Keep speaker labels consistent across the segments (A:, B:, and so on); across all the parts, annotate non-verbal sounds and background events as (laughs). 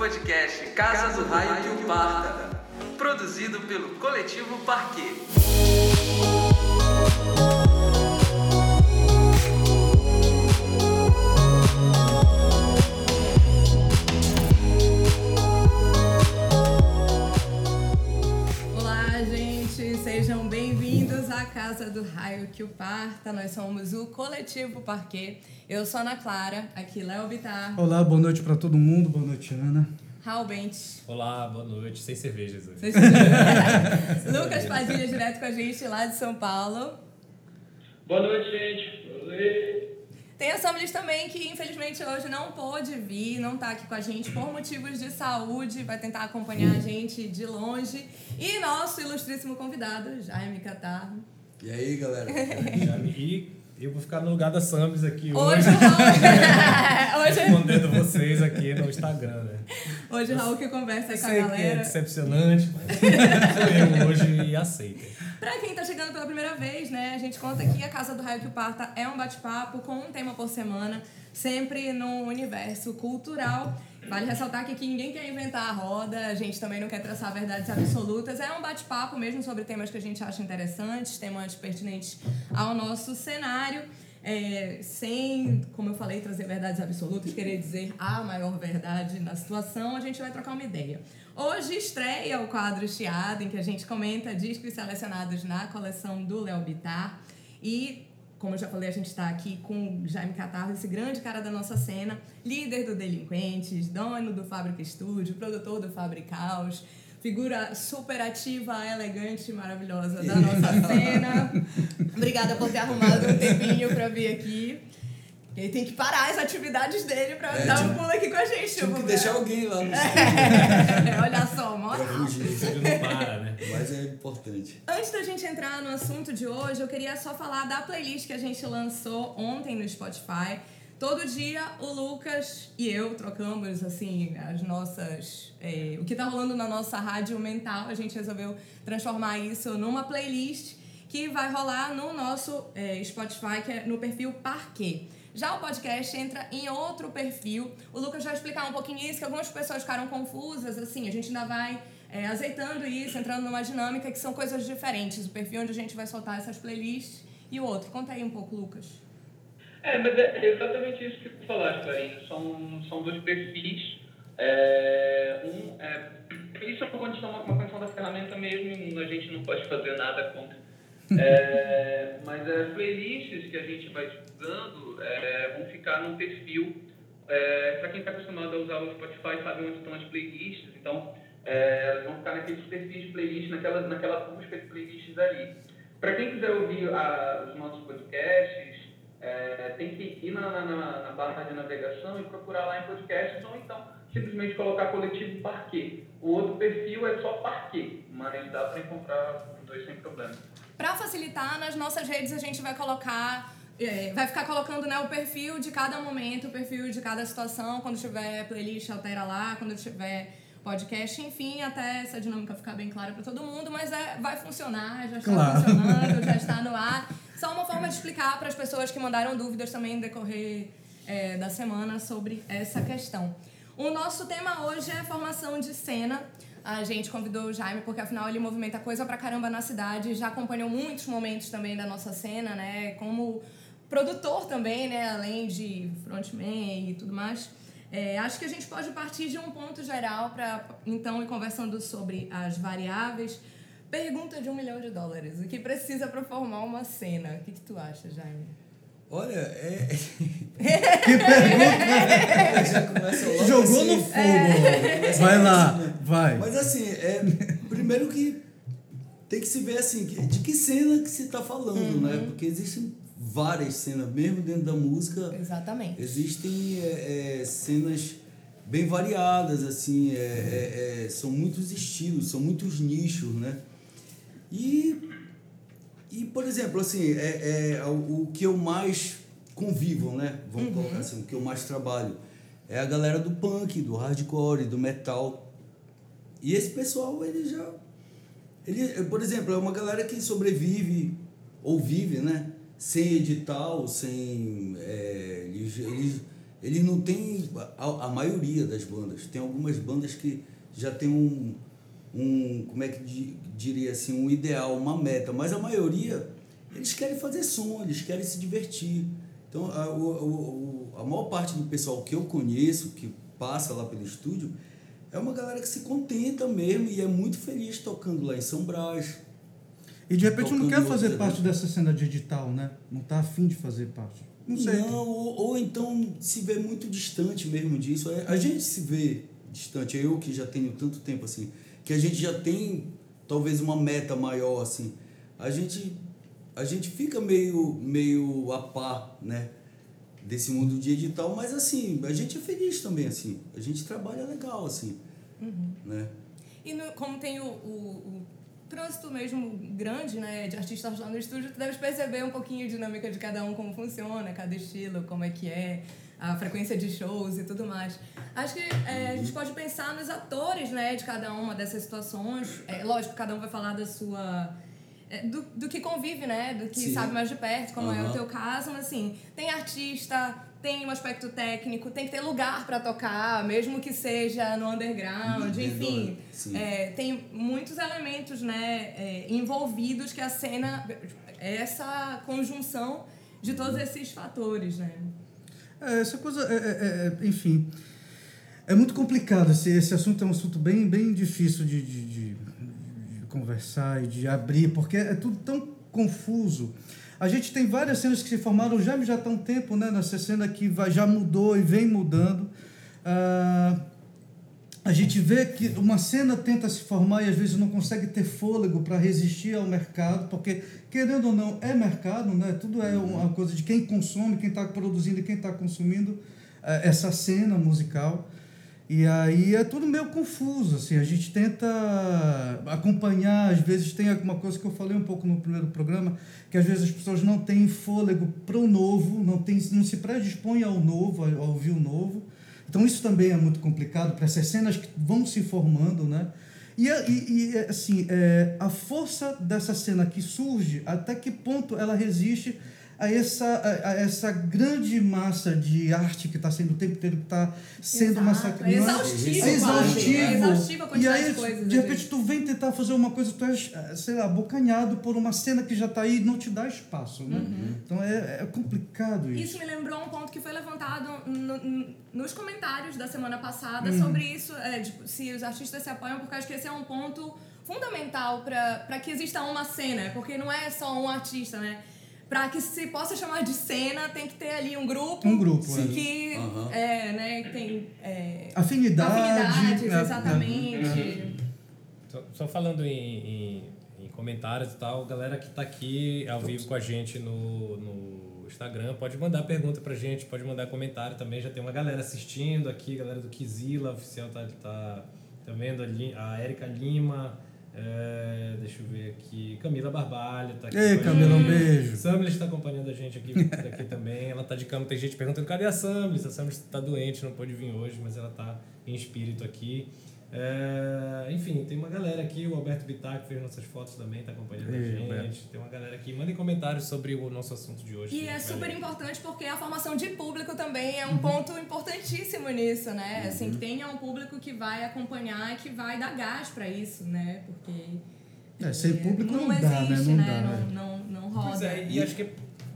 A: podcast Casa do Raio que o Parta, produzido pelo Coletivo Parquet.
B: À Casa do Raio que o Parta. Nós somos o Coletivo Parquet. Eu sou Ana Clara, aqui Léo Bitar,
C: Olá, boa noite pra todo mundo, boa noite, Ana.
B: Raul Bentes,
D: Olá, boa noite. Sem cervejas hoje.
B: estão- Lucas Padilha direto com a gente lá de São Paulo.
E: Boa noite, gente. Oi.
B: Tem a Samilis também, que infelizmente hoje não pôde vir, não tá aqui com a gente por motivos de saúde, vai tentar acompanhar a gente de longe. E nosso ilustríssimo convidado, Jaime Catarro.
F: E aí, galera?
D: Já me- E eu vou ficar no lugar da Sambis aqui
B: Hoje
D: hoje,
B: o Raul. (laughs) hoje,
D: respondendo vocês aqui no Instagram, né?
B: hoje o Raul que conversa aí com a
D: sei que é
B: galera.
D: decepcionante, mas (laughs) eu hoje aceitem.
B: Pra quem tá chegando pela primeira vez, né, a gente conta que a Casa do Raio que o Parta é um bate-papo com um tema por semana, sempre no universo cultural. Vale ressaltar que aqui ninguém quer inventar a roda, a gente também não quer traçar verdades absolutas. É um bate-papo mesmo sobre temas que a gente acha interessantes, temas pertinentes ao nosso cenário. É, sem, como eu falei, trazer verdades absolutas, querer dizer a maior verdade na situação, a gente vai trocar uma ideia. Hoje estreia o quadro Chiado, em que a gente comenta discos selecionados na coleção do Léo Bittar. E, como eu já falei, a gente está aqui com o Jaime Catarro, esse grande cara da nossa cena, líder do Delinquentes, dono do Fábrica Estúdio, produtor do Fabricaus, figura super ativa, elegante e maravilhosa da nossa (laughs) cena. Obrigada por ter arrumado um tempinho para vir aqui. Ele tem que parar as atividades dele para
F: É,
B: dar um pulo aqui com a gente.
F: Tive que deixar alguém lá no
B: É, (laughs) olha só,
F: pra fugir.
D: Você não para, né?
F: Mas é importante.
B: Antes da gente entrar no assunto de hoje, eu queria só falar da playlist que a gente lançou ontem no Spotify. Todo dia o Lucas e eu trocamos assim as nossas. é, o que tá rolando na nossa rádio mental. A gente resolveu transformar isso numa playlist que vai rolar no nosso é, Spotify, que é no perfil Parquet. Já o podcast entra em outro perfil. O Lucas vai explicar um pouquinho isso, que algumas pessoas ficaram confusas, assim, a gente ainda vai é, azeitando isso, entrando numa dinâmica que são coisas diferentes. O perfil onde a gente vai soltar essas playlists e o outro. Conta aí um pouco, Lucas.
E: É, mas é exatamente isso que tu falaste, Clarinho. São, são dois perfis. É, um, é, isso é uma condição, uma condição da ferramenta mesmo, a gente não pode fazer nada contra. É, (laughs) mas as playlists que a gente vai divulgando é, vão ficar num perfil. É, Para quem está acostumado a usar o Spotify, sabe onde estão as playlists. Então, é, elas vão ficar naqueles perfis de playlist, naquela, naquela busca de playlists ali. Para quem quiser ouvir a, os nossos podcasts, é, tem que ir na, na, na- na barra de navegação e procurar lá em podcasts, ou então simplesmente colocar coletivo Parquet. O outro perfil é só Parquet, mas dá para encontrar os dois sem problema.
B: Para facilitar, nas nossas redes a gente vai colocar, é, vai ficar colocando né, o perfil de cada momento, o perfil de cada situação. Quando tiver playlist, altera lá. Quando tiver podcast, enfim, até essa dinâmica ficar bem clara para todo mundo. Mas é, vai funcionar, já está
C: Claro.
B: funcionando, já está no ar. (laughs) Só uma forma de explicar para as pessoas que mandaram dúvidas também no decorrer é, da semana sobre essa questão. O nosso tema hoje é formação de cena. A gente convidou o Jaime porque afinal ele movimenta coisa pra caramba na cidade, já acompanhou muitos momentos também da nossa cena, né? Como produtor também, né? Além de frontman e tudo mais. É, acho que a gente pode partir de um ponto geral para então ir conversando sobre as variáveis. Pergunta de um milhão de dólares. O que precisa para formar uma cena? O que, que tu acha, Jaime?
F: Olha, é. (laughs)
C: Que pergunta!
F: Já começa logo
C: Jogou
F: assim.
C: no fogo! Vai lá, vai.
F: Mas assim, é, primeiro que tem que se ver assim, de que cena que se está falando, né? Porque existem várias cenas, mesmo dentro da música,
B: Exatamente.
F: existem é, é, cenas bem variadas, assim, é, é, é, são muitos estilos, são muitos nichos, né? E, e por exemplo, assim, é, é o, o que eu mais convivo, né? Vamos colocar assim, o que eu mais trabalho é a galera do punk, do hardcore, do metal. E esse pessoal, ele já. Ele, por exemplo, é uma galera que sobrevive ou vive, né? Sem edital, sem. é, eles, eles eles não têm a, a maioria das bandas. Tem algumas bandas que já tem um, um como é que di- diria assim, um ideal, uma meta, mas a maioria eles querem fazer som, eles querem se divertir. Então, a, o, a maior parte do pessoal que eu conheço, que passa lá pelo estúdio, é uma galera que se contenta mesmo e é muito feliz tocando lá em São Brás.
C: E de repente não quer fazer parte dessa cena digital, né? Não tá afim de fazer parte. Não sei.
F: Não, ou, ou então se vê muito distante mesmo disso. É, A gente se vê distante, eu que já tenho tanto tempo assim, que a gente já tem talvez uma meta maior assim. A gente a gente fica meio meio a par, né, desse mundo digital, mas assim, a gente é feliz também assim. A gente trabalha legal assim, né?
B: E no- como tem o, o, o trânsito mesmo grande, né, de artistas lá no estúdio, tu deves perceber um pouquinho a dinâmica de cada um, como funciona, cada estilo, como é que é, a frequência de shows e tudo mais. Acho que é, a gente pode pensar nos atores, né, de cada uma dessas situações. É, lógico, cada um vai falar da sua... é, Do, do que convive, né? Do que
F: Sim.
B: sabe mais de perto, como é o teu caso, mas assim, tem artista, tem um aspecto técnico, tem que ter lugar para tocar, mesmo que seja no underground,
F: Uhum,
B: enfim. É, tem muitos elementos né, é, envolvidos que a cena. essa conjunção de todos esses fatores, né?
C: É, essa coisa, é, é, é, enfim, é muito complicado. Esse, esse assunto é um assunto bem, bem difícil de, de, de- de conversar e de abrir, porque é tudo tão confuso. A gente tem várias cenas que se formaram já já há um tempo, né? Nessa cena que vai, já mudou e vem mudando. Ah, a gente vê que uma cena tenta se formar e às vezes não consegue ter fôlego para resistir ao mercado, porque, querendo ou não, é mercado, né? tudo é uma coisa de quem consome, quem está produzindo e quem está consumindo eh, essa cena musical. E aí é tudo meio confuso, assim, a gente tenta acompanhar, às vezes tem alguma coisa que eu falei um pouco no primeiro programa, que às vezes as pessoas não têm fôlego para o novo, não, tem, não se predispõem ao novo, a ouvir o novo. Então isso também é muito complicado para essas cenas que vão se formando, né? E, a- e, e, assim, é, a força dessa cena que surge, até que ponto ela resiste a essa, a, a essa grande massa de arte que está sendo o tempo inteiro que está sendo
B: Exato,
C: massacrada.
B: é exaustivo,
C: É exaustivo.
B: É exaustivo a
C: e aí,
B: de coisas,
C: de repente, tu vem tentar fazer uma coisa, tu é, sei lá, abocanhado por uma cena que já está aí e não te dá espaço, né? Então é, é complicado isso.
B: Isso me lembrou um ponto que foi levantado no- no- nos comentários da semana passada
C: Uhum.
B: sobre isso, é, de, se os artistas se apoiam, porque eu acho que esse é um ponto fundamental para que exista uma cena, porque não é só um artista, né? Para que se possa chamar de cena, tem que ter ali um grupo,
C: Um grupo,
F: Sim.
B: que
F: Aham.
B: é, né, que tem é,
C: Afinidade.
B: afinidades,
C: né?
B: exatamente.
D: Só, só falando em, em, em comentários e tal, galera que tá aqui ao vivo com a gente no, no Instagram, pode mandar pergunta pra gente, pode mandar comentário também. Já tem uma galera assistindo aqui, galera do Kizila, oficial tá, tá, tá vendo ali, a Erika Lima, é, deixa eu ver aqui, Camila Barbalho tá aqui.
C: Ei, Camila, um beijo.
D: Samlis está acompanhando a gente aqui, (laughs) aqui também. Ela tá de cama, tem gente perguntando cadê a Samlis? A Samlis tá doente, não pôde vir hoje, mas ela tá em espírito aqui. É, enfim, tem uma galera aqui, o Alberto Bittar, que fez nossas fotos também, tá acompanhando
C: Ei,
D: a gente.
C: Alberto.
D: Tem uma galera aqui. Mandem comentários sobre o nosso assunto de hoje.
B: E é super
D: ler.
B: importante porque a formação de público também
C: Uhum.
B: é um ponto importantíssimo nisso, né? Assim, que tenha um público que vai acompanhar e que vai dar gás pra isso, né? Porque.
C: É, sem público não,
B: não
C: dá, né?
B: existe,
C: Não
B: né?
C: dá. né?
B: Não, não, não roda.
D: Pois é, e acho que.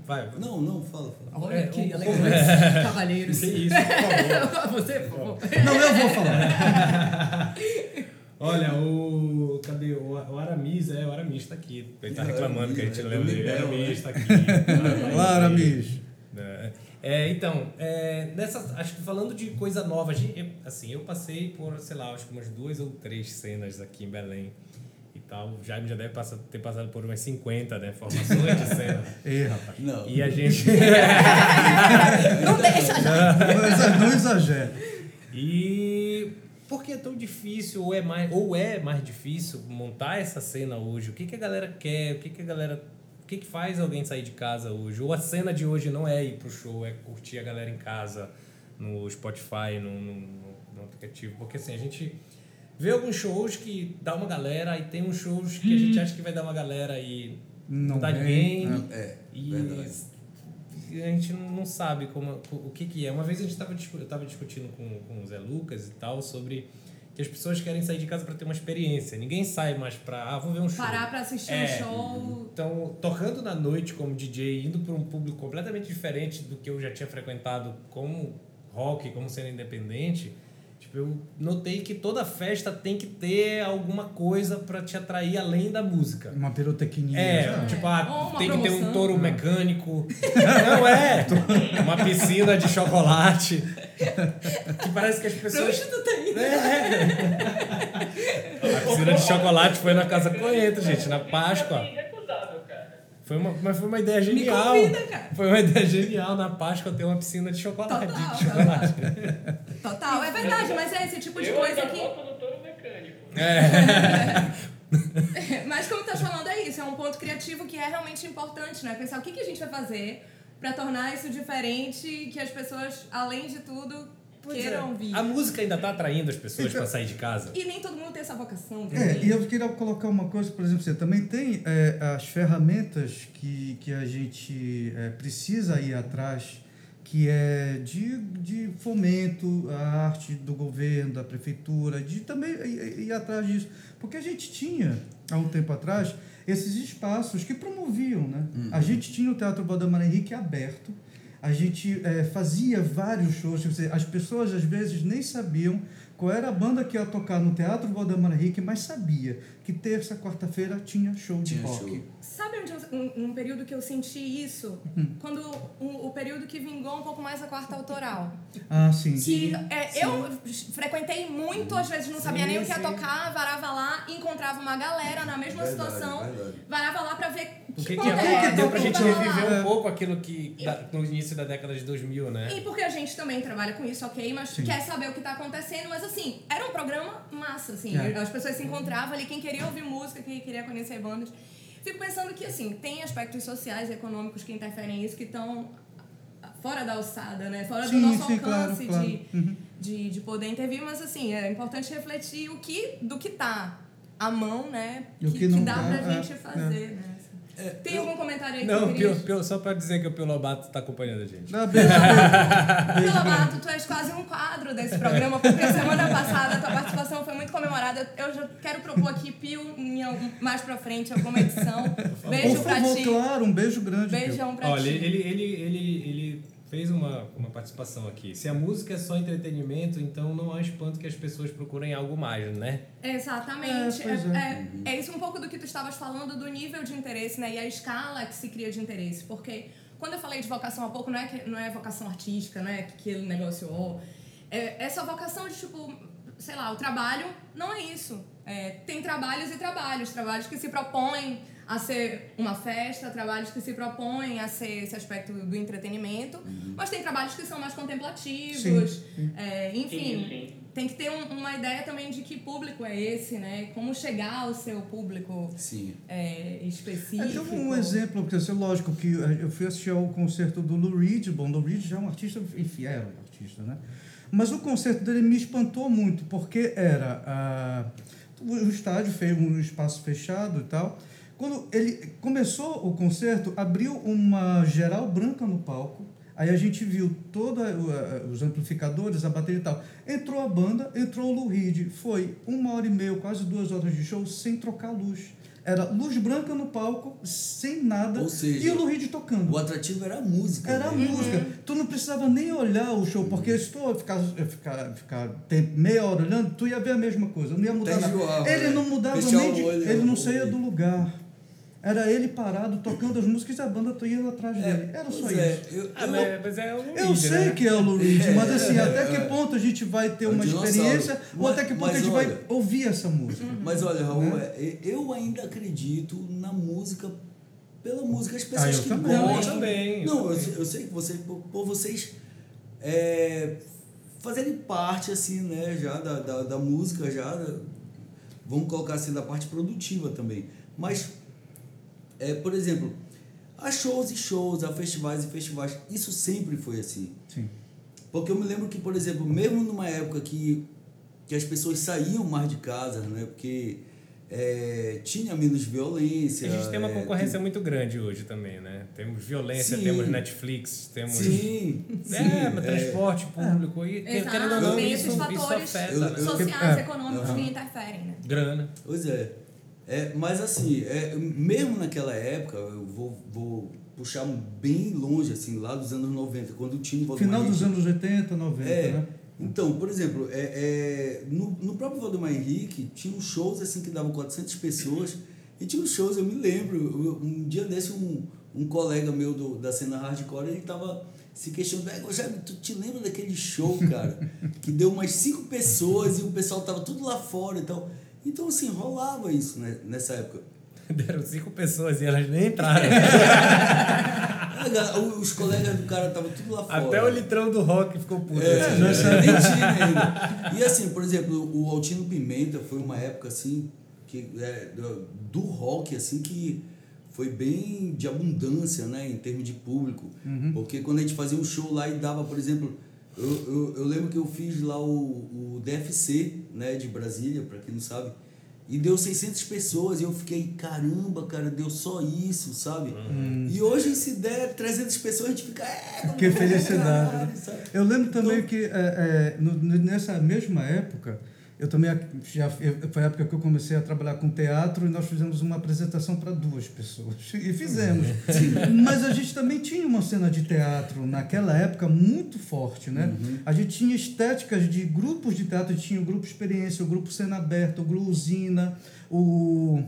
D: Vai.
F: Não, não, fala, fala.
B: Olha
D: É,
B: que
D: o-
B: elegante, (laughs) cavalheiros.
D: Que isso, por favor. (laughs)
B: Você, por favor.
C: Não, eu vou falar. (laughs)
D: Olha, o. Cadê? O, o Aramis, é, o Aramis tá aqui. Ele tá
F: É,
D: reclamando que a gente
F: é,
D: não lembra dele. O
F: Libel,
D: Aramis
F: né?
D: tá aqui.
C: Lara, Miss.
D: É, é, então, é, nessa, acho que falando de coisa nova, assim, eu passei por, sei lá, acho que umas duas ou três cenas aqui em Belém tal. O Jaime já deve passar- ter passado por umas 50, né, formações de cena. (laughs)
C: Ei, rapaz.
F: Não.
D: E a gente... (laughs)
B: Não deixa.
C: Não exa- Não exagera.
D: E por que é tão difícil, ou é mais, ou é mais difícil montar essa cena hoje? O que, que a galera quer? O que, que a galera. O que, que faz alguém sair de casa hoje? Ou a cena de hoje não é ir pro show, é curtir a galera em casa, no Spotify, no, no, no- no aplicativo. Porque assim, a gente vê alguns shows que dá uma galera, e tem uns shows que a gente acha que vai dar uma galera e não,
C: Não
D: dá
C: vem,
D: ninguém.
F: É,
D: E
F: verdade.
D: a gente não sabe como, o que, que é. Uma vez a gente estava eu estava discutindo com, com o Zé Lucas e tal sobre que as pessoas querem sair de casa para ter uma experiência. Ninguém sai mais para, ah, vou ver um show.
B: Parar pra assistir
D: É.
B: um show.
D: Então, tocando na noite como DJ, indo para um público completamente diferente do que eu já tinha frequentado como rock, como cena independente, tipo, eu notei que toda festa tem que ter alguma coisa para te atrair além da música.
C: Uma pirotecnia.
D: É,
C: sabe?
D: tipo,
B: Ou
D: ah,
B: uma
D: tem que ter um
B: promoção.
D: touro mecânico. (laughs) Não é! Uma piscina de chocolate. Que parece que as pessoas.
B: Prostituta aí.
D: A piscina de chocolate foi na Casa Coentro, gente, na Páscoa.
E: É.
D: Foi uma, mas foi uma ideia genial.
B: convida, cara.
D: Foi uma ideia genial na Páscoa ter uma piscina de chocolate.
B: Total,
D: de chocolate.
B: Total, é verdade, mas é esse tipo de
E: Eu
B: coisa que.
E: mecânico. (laughs)
B: Mas como tá falando, é isso, é um ponto criativo que é realmente importante, né? Pensar o que, que a gente vai fazer pra tornar isso diferente, que as pessoas, além de tudo, queiram vir.
D: A música ainda tá atraindo as pessoas
C: Então-
D: para sair de casa.
B: E nem todo mundo tem essa vocação
C: É,
B: também.
C: e eu queria colocar uma coisa, por exemplo, você também tem é, as ferramentas que, que a gente é, precisa ir atrás, que é de, de fomento à arte do governo, da prefeitura, de também ir, ir atrás disso. Porque a gente tinha, há um tempo atrás, esses espaços que promoviam, né? A gente tinha o Teatro Valdemar Henrique aberto, a gente é, fazia vários shows, dizer, as pessoas às vezes nem sabiam qual era a banda que ia tocar no Teatro Valdemar Henrique, mas sabia que terça, quarta-feira tinha show de
F: Tinha
C: rock.
F: show.
B: Sabe onde eu- um, um período que eu senti isso?
C: Hum.
B: Quando o, o período que vingou um pouco mais a quarta autoral.
C: Ah, sim.
B: Que é, eu frequentei muito, às vezes não sabia
D: Sim,
B: nem o que ia
D: sim.
B: tocar, varava lá, encontrava uma galera na mesma
F: Verdade,
B: situação,
F: verdade.
B: varava lá pra ver
D: O que, que,
B: banda
D: é,
B: é,
D: deu pra gente reviver um pouco aquilo que da- no início da década de 2000, né?
B: E porque a gente também trabalha com isso, ok, mas
C: Sim.
B: quer saber o que tá acontecendo, mas assim, era um programa massa, assim.
C: É.
B: As pessoas se encontravam ali, quem queria ouvir música, quem queria conhecer bandas. Fico pensando que, assim, tem aspectos sociais e econômicos que interferem nisso, que estão fora da alçada, né? Fora
C: Sim,
B: do nosso
C: sim, claro,
B: alcance
C: claro.
B: De,
C: Uhum.
B: de, de poder intervir, mas assim, é importante refletir o que, do que tá à mão, né?
C: E o que não
B: dá
C: tá,
B: pra
C: é,
B: gente fazer, né? Tem algum comentário aí
D: Não. Pio- Pio- só pra dizer que o Pio Lobato tá acompanhando a gente.
C: Beijo, beijo. (laughs)
B: Lobato, tu és quase um quadro desse programa, porque semana passada a tua participação foi muito comemorada. Eu já quero propor aqui, Pio, em algum- mais pra frente, alguma edição. Beijo
C: favor,
B: ti.
C: claro, um beijo grande. Pio.
B: Beijão pra
D: Olha,
B: ti.
D: ele, ele, ele, ele fez uma, uma participação aqui. Se a música é só entretenimento, então não há espanto que as pessoas procurem algo mais, né?
B: Exatamente.
C: É,
B: É, é, é isso um pouco do que tu estavas falando do nível de interesse, né? E a escala que se cria de interesse. Porque quando eu falei de vocação há pouco, não é, que, não é vocação artística, não é aquele negócio. ó. é essa vocação de, tipo, sei lá, o trabalho não é isso. É, tem trabalhos e trabalhos. Trabalhos que se propõem a ser uma festa, trabalhos que se propõem a ser esse aspecto do entretenimento. Mas tem trabalhos que são mais contemplativos. é, enfim.
E: Sim, sim.
B: Tem que ter um- uma ideia também de que público é esse, né? Como chegar ao seu público
F: Sim.
B: é, específico.
C: É, tem um exemplo, porque assim, lógico que eu fui assistir ao concerto do Lou Reed, bom, Lou Reed já é um artista, enfim, era um artista, né? Mas o concerto dele me espantou muito, porque era ah, o estádio fez um espaço fechado e tal. Quando ele começou o concerto, abriu uma geral branca no palco. Aí a gente viu todos os amplificadores, a bateria e tal. Entrou a banda, entrou o Lou Reed. Foi uma hora e meia, quase duas horas de show sem trocar luz. Era luz branca no palco, sem nada,
F: Ou seja,
C: e o Lou Reed tocando.
F: O atrativo era a música.
C: Era a
F: né?
C: música. Tu não precisava nem olhar o show, porque se tu ficar, ficar, ficar tempo, meia hora olhando, tu ia ver a mesma coisa. Não ia mudar
F: Até
C: nada. Ele
F: né?
C: não mudava
F: Fechar
C: nem de,
F: olho,
C: Ele não
F: o
C: saía do lugar. Era ele parado, tocando as músicas e a banda ia atrás dele. Era só
F: é,
C: isso.
F: eu,
D: Ah,
F: eu-
D: mas, mas é o Lou
C: Eu
D: Reed,
C: sei
D: né?
C: que é o Lou Reed, mas assim, até que ponto a gente vai ter
F: É um
C: uma experiência ou até que ponto a gente
F: olha-
C: vai ouvir essa música.
F: Mas olha, Raul,
C: Né?
F: é, eu ainda acredito na música, pela música. As pessoas
C: Ah, eu
F: que
C: também.
F: gostam.
D: Eu também, eu
F: Não, eu, eu sei que você, por, vocês é, fazerem parte, assim, né, já da, da, da música, já, vamos colocar assim, da parte produtiva também. Mas, é, por exemplo, há shows e shows, há festivais e festivais. Isso sempre foi assim.
C: Sim.
F: Porque eu me lembro que, por exemplo, mesmo numa época que, que as pessoas saíam mais de casa, né? Porque é, tinha menos violência.
D: A gente tem uma
F: é,
D: concorrência muito grande hoje também, né? Temos violência,
F: Sim.
D: temos Netflix, temos.
F: Sim, sim.
D: É, transporte público. E
B: Exato,
D: querendo ou não,
B: tem
D: isso,
B: esses
D: isso
B: fatores
D: afeta,
F: Eu-
D: né?
F: eu-
B: sociais,
C: É.
B: econômicos que interferem, né?
D: Grana.
F: Pois é. É mas assim, é, mesmo naquela época, eu vou, vou puxar bem longe, assim, lá dos anos 90, quando o Valdemar
C: Final dos
F: Henrique.
C: anos 80, 90,
F: É.
C: né?
F: Então, por exemplo, é, é, no, no próprio Valdemar Henrique, tinha uns shows assim que davam 400 pessoas. E tinha shows, eu me lembro, eu- um dia desse, um, um colega meu do, da cena hardcore, ele tava se questionando, "É, Jaime, tu te lembra daquele show, cara? que deu umas cinco pessoas e o pessoal tava tudo lá fora e tal. Então, assim, rolava isso né, nessa época. (laughs)
D: Deram cinco pessoas e elas nem entraram. (laughs)
F: Os colegas do cara estavam tudo lá fora.
D: Até o litrão do rock ficou puto.
F: É,
D: assim.
F: não sabia nem tinha ainda. E assim, por exemplo, o Altino Pimenta foi uma época assim que é, do, do rock assim que foi bem de abundância, né, em termos de público. Porque quando a gente fazia um show lá e dava, por exemplo, eu, eu, eu lembro que eu fiz lá o, o DFC, né, de Brasília, para quem não sabe, e deu 600 pessoas e eu fiquei, caramba, cara, deu só isso, sabe? E hoje, se der 300 pessoas, a gente fica, é,
C: Que felicidade.
F: caralho?
C: Eu lembro também
F: Então-
C: que é, é, no- nessa mesma época, eu também já foi a época que eu comecei a trabalhar com teatro e nós fizemos uma apresentação para duas pessoas. (laughs) E fizemos. Mas a gente também tinha uma cena de teatro naquela época muito forte, né? A gente tinha estéticas de grupos de teatro, a gente tinha o grupo Experiência, o grupo Cena Aberta, o Grupo Usina, o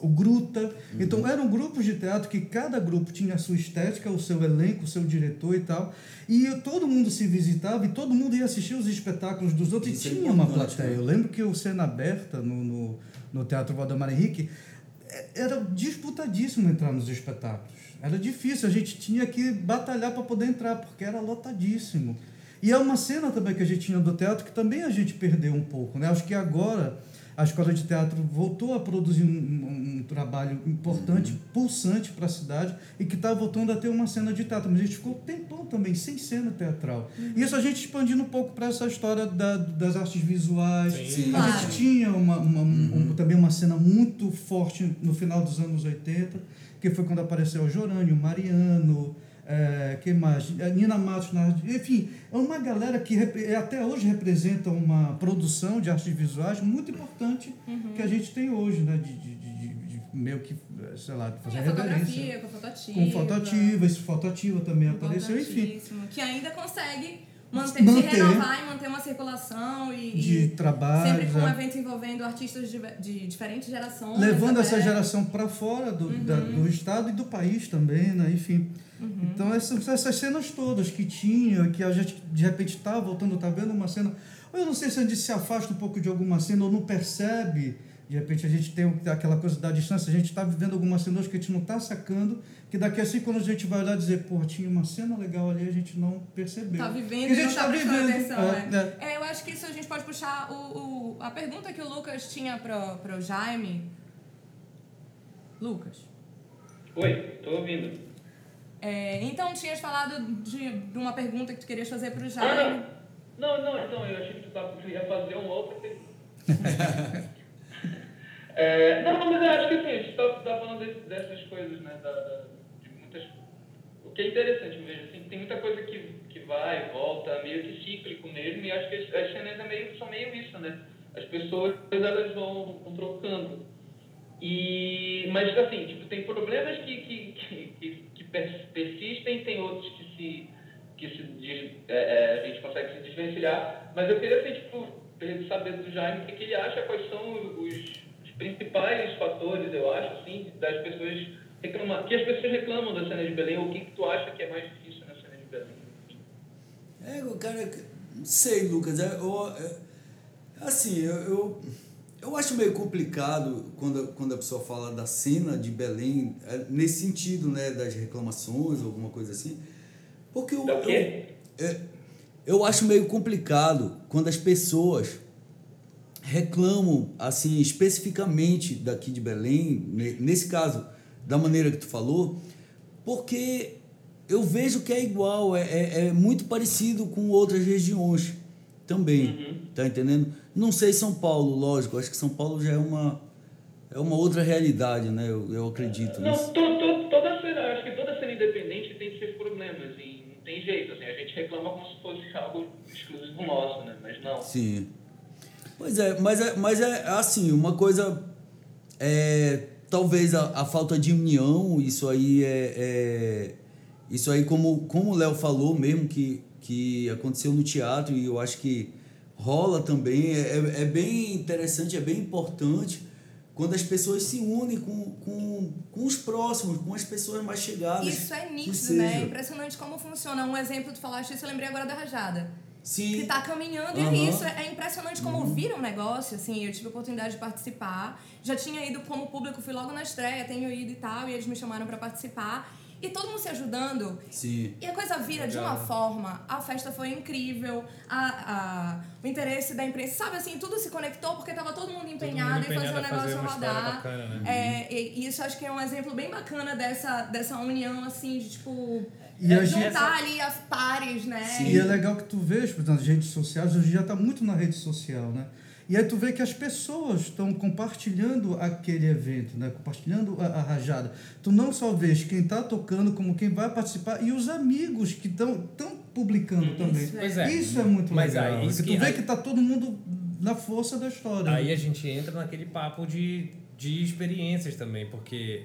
C: o Gruta. Então eram grupos de teatro que cada grupo tinha a sua estética, o seu elenco, o seu diretor e tal. E todo mundo se visitava e todo mundo ia assistir os espetáculos dos outros
F: Isso
C: e
F: é
C: tinha uma
F: importante,
C: plateia.
F: né?
C: Eu lembro que o Cena Aberta no, no, no Teatro Valdemar Henrique é- era disputadíssimo entrar nos espetáculos. Era difícil, a gente tinha que batalhar para poder entrar, porque era lotadíssimo. E é uma cena também que a gente tinha do teatro que também a gente perdeu um pouco. Né? Acho que agora a Escola de Teatro voltou a produzir um, um- um trabalho importante, pulsante para a cidade e que está voltando a ter uma cena de teatro. Mas a gente ficou tempão também sem cena teatral. E isso a gente expandindo um pouco para essa história da- das artes visuais.
F: Sim.
C: A gente tinha uma, uma- um- também uma cena muito forte no final dos anos 80, que foi quando apareceu o Jorânio, o Mariano, é, quem mais? A Nina Matos, enfim, é uma galera que repre- até hoje representa uma produção de artes visuais muito importante que a gente tem hoje, né? De, de, de- de- meio que, sei lá, de fazer
B: É, fotografia, com fotoativa.
C: Com fotoativa, isso fotoativa também apareceu, enfim.
B: Que ainda consegue manter,
C: Manter.
B: se renovar e manter uma circulação e,
C: De trabalho.
B: sempre com eventos envolvendo artistas de, de diferentes gerações.
C: levando essa geração para fora do, da- do estado e do país também, né? Enfim. Então essas, essas cenas todas que tinha, que a gente de repente está voltando, está vendo uma cena, ou eu não sei se a gente se afasta um pouco de alguma cena ou não percebe, de repente a gente tem aquela coisa da distância, a gente está vivendo alguma cena hoje que a gente não está sacando, que daqui a cinco anos a gente vai olhar e dizer, pô, tinha uma cena legal ali, a gente não percebeu.
B: Tá vivendo
C: E
B: e não tá prestando atenção.
C: é,
B: É,
C: é.
B: É, eu acho que isso a gente pode puxar o, o- a pergunta que o Lucas tinha pro, pro Jaime. Lucas.
E: Oi, tô ouvindo.
B: É, então, tinhas falado de, de uma pergunta que tu querias fazer pro
E: Ah,
B: Jaime.
E: não. Não, não, então, eu achei que tu ia fazer uma outra (laughs) pergunta. É, não, mas eu acho que assim, a gente tá, tá falando desse- dessas coisas, né? Da, da- de muitas. O que é interessante mesmo, assim, tem muita coisa que, que vai volta, meio que cíclico mesmo, e acho que as, as cenas é meio, são meio isso, né? As pessoas elas vão, vão trocando. E, mas assim, tipo, tem problemas que, que, que, que, que pers- persistem, tem outros que se que se é, é, a gente consegue se desvencilhar, mas eu queria assim, tipo, saber do Jaime o que, que ele acha, quais são os principais fatores, eu acho, assim, das pessoas reclamar, que as pessoas reclamam da cena de Belém, ou o que, que tu acha que é mais difícil na cena de Belém?
F: É, cara, não sei, Lucas. É, eu, é, assim, eu, eu, eu acho meio complicado quando, quando a pessoa fala da cena de Belém, é, nesse sentido, né, das reclamações, alguma coisa assim. Porque eu,
E: Da quê?
F: eu, é, eu acho meio complicado quando as pessoas reclamam, assim, especificamente daqui de Belém, ne- nesse caso, da maneira que tu falou, porque eu vejo que é igual, é, é, é muito parecido com outras regiões também, tá entendendo? Não sei São Paulo, lógico, acho que São Paulo já é uma é uma outra realidade, né? Eu, eu acredito
E: Não, to, toda cena, acho que toda cena independente tem seus problemas e não tem jeito, assim, a gente reclama como se fosse algo exclusivo nosso, né? Mas não.
F: Sim. Pois é, mas é, mas é assim, uma coisa é talvez a, a falta de união, isso aí é, é isso aí como como o Léo falou mesmo que que aconteceu no teatro e eu acho que rola também, é, é- é bem interessante, é bem importante quando as pessoas se unem com, com, com os próximos, com as pessoas mais chegadas.
B: Isso é nítido, né? É impressionante como funciona. Um exemplo, tu falaste isso, eu lembrei agora da Rajada.
F: Sim.
B: que tá caminhando.
F: Uhum.
B: e isso. É impressionante como vira um negócio, assim. Eu tive a oportunidade de participar. Já tinha ido como público, fui logo na estreia, tenho ido e tal, e eles me chamaram pra participar. E todo mundo se ajudando.
F: Sim.
B: E a coisa vira de uma forma, a festa foi incrível, a, a, o interesse da imprensa, sabe assim, tudo se conectou porque tava todo mundo empenhado,
D: empenhado
B: em fazer o negócio rodar.
D: bacana, né?
B: É, e, e isso acho que é um exemplo bem bacana dessa, dessa união, assim, de tipo.
C: E
B: é,
C: a gente-
B: juntar ali as pares, né?
C: E é legal que tu vês, por exemplo, nas redes sociais, hoje já está muito na rede social, né? E aí tu vê que as pessoas estão compartilhando aquele evento, né? Compartilhando a, a rajada. Tu não só vês quem está tocando, como quem vai participar e os amigos que estão tão publicando também.
D: Pois é.
C: Isso é muito
D: Mas
C: legal.
D: aí, isso
C: que tu vê
D: aí-
C: que tá todo mundo na força da história.
D: Aí a gente entra naquele papo de, de experiências também, porque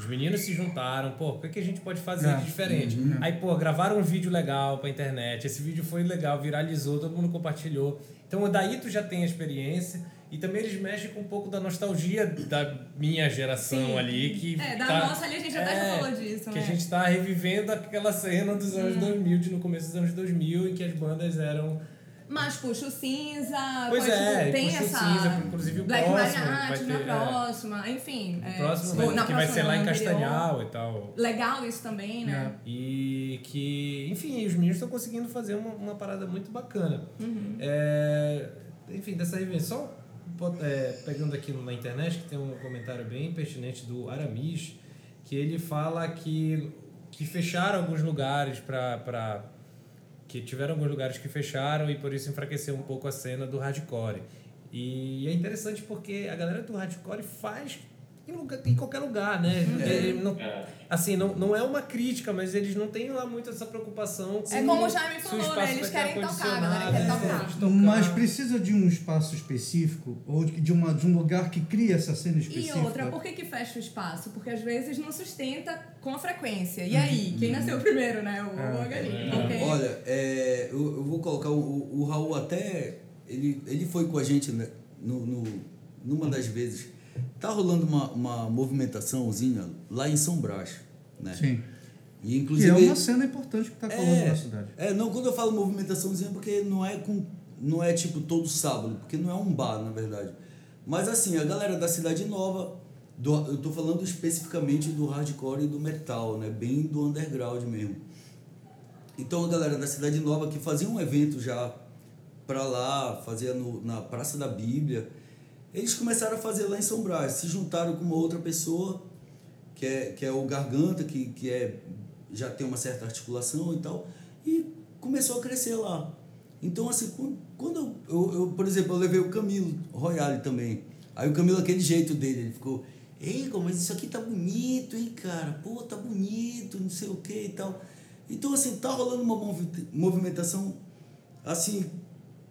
D: os meninos se juntaram, pô, o que, que a gente pode fazer
C: É.
D: de diferente? Aí, pô, gravaram um vídeo legal pra internet, esse vídeo foi legal, viralizou, todo mundo compartilhou. Então daí tu já tem a experiência e também eles mexem com um pouco da nostalgia da minha geração
B: Sim.
D: ali, que
B: É, da
D: tá-
B: nossa ali a gente até já
D: é,
B: falou disso,
D: que
B: né?
D: a gente tá revivendo aquela cena dos anos 2000, de no começo dos anos 2000, em que as bandas eram
B: Mas puxa o cinza,
D: Pois
B: pode-
D: é,
B: tem
D: Puxa o
B: essa.
D: Cinza, inclusive o
B: Black
D: próximo vai
B: na
D: é.
B: próxima, enfim.
D: O
B: é,
D: próximo
B: ou
D: vai,
B: na
D: que vai
B: próxima,
D: ser lá em
B: anterior.
D: Castanhal e tal.
B: Legal isso também, né?
D: E que, enfim, os meninos estão conseguindo fazer uma, uma parada muito bacana.
B: Uhum.
D: É, enfim, dessa bot- é, pegando aqui na internet, que tem um comentário bem pertinente do Aramis, que ele fala que, que fecharam alguns lugares para que tiveram alguns lugares que fecharam e por isso enfraqueceu um pouco a cena do hardcore. E é interessante porque a galera do hardcore faz em, lugar- em qualquer lugar, né? Ele não-
E: É.
D: assim, não, não é uma crítica, mas eles não têm lá muito essa preocupação com
B: É como o Jaime
D: o
B: falou,
D: espaço
B: né? Eles querem tocar, a galera quer tocar.
C: Mas precisa de um espaço específico ou de, uma, de um lugar que cria essa cena
B: E
C: específica.
B: outra, por que, que fecha o espaço? Porque às vezes não sustenta com a frequência. E aí, quem nasceu primeiro, né? O ovo ou a galinha? ok?
F: Olha, é, eu, eu vou colocar o, o, o Raul até. Ele, ele foi com a gente né, no, no, numa das vezes. Tá rolando uma, uma movimentaçãozinha lá em São Brás. Né?
C: Sim.
F: E inclusive.
C: é uma cena importante que está falando
F: é,
C: na cidade.
F: é, não, quando eu falo movimentaçãozinha, é porque não é com. Não é tipo todo sábado, porque não é um bar, na verdade. Mas assim, a galera da Cidade Nova, do, eu tô falando especificamente do hardcore e do metal, né? Bem do underground mesmo. Então a galera da Cidade Nova que fazia um evento já pra lá, fazia no, na Praça da Bíblia, eles começaram a fazer lá em São Brás, se juntaram com uma outra pessoa, que é, que é o Garganta, que, que é, já tem uma certa articulação e tal, e começou a crescer lá. Então, assim, quando, eu, eu, eu, por exemplo, eu levei o Camilo Royale também, aí o Camilo, aquele jeito dele, ele ficou, ei, mas isso aqui tá bonito, hein, cara, pô, tá bonito, não sei o que e tal. Então, assim, tá rolando uma movi- movimentação, assim,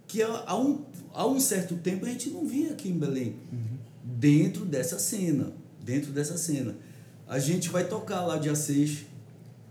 F: que há, há um, há um certo tempo a gente não via aqui em Belém, dentro dessa cena, dentro dessa cena. A gente vai tocar lá dia 6,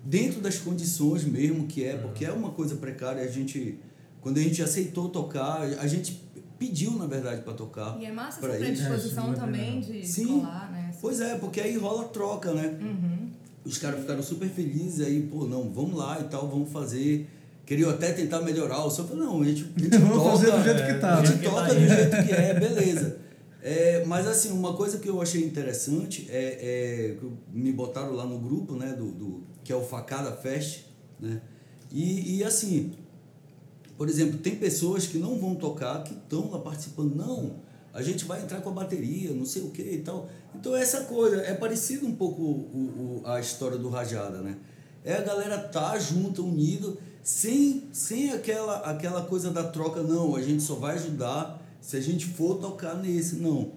F: dentro das condições mesmo que é, porque é uma coisa precária, a gente, quando a gente aceitou tocar, a gente pediu, na verdade, para tocar.
B: E é massa
F: pra
B: essa predisposição
C: É, é
B: também de
F: Sim.
B: colar, né?
F: Pois é, porque aí rola troca, né?
B: Uhum.
F: Os caras ficaram super felizes aí, pô, não, vamos lá e tal, vamos fazer. Queriam até tentar melhorar o som. Eu falei, não, a gente, a (laughs) gente
C: Vamos
F: toca.
C: fazer do jeito que tá,
F: A gente
D: né?
F: toca do jeito que é, (laughs) beleza. É, mas assim, uma coisa que eu achei interessante é, é que me botaram lá no grupo, né, do, do que é o Facada Fest, né? E, e assim, por exemplo, tem pessoas que não vão tocar, que estão lá participando. Não, a gente vai entrar com a bateria, não sei o que e tal. Então, essa coisa, é parecido um pouco o, o, a história do Rajada, né? É a galera tá junta, unido, sem, sem aquela, aquela coisa da troca, não, a gente só vai ajudar se a gente for tocar nesse, não.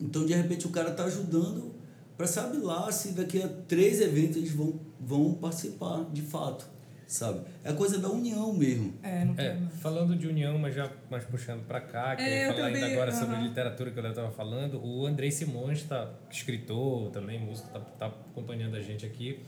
F: Então, de repente, o cara tá ajudando para sabe lá se daqui a três eventos eles vão, vão participar de fato, sabe? É a coisa da união mesmo.
B: É, não
D: É, falando de união, mas já mais puxando para cá, que
B: É,
D: eu falar ainda
B: também,
D: agora sobre
B: aham.
D: literatura que eu estava falando, o Andrei Simões, tá, escritor também, músico, tá, tá acompanhando a gente aqui,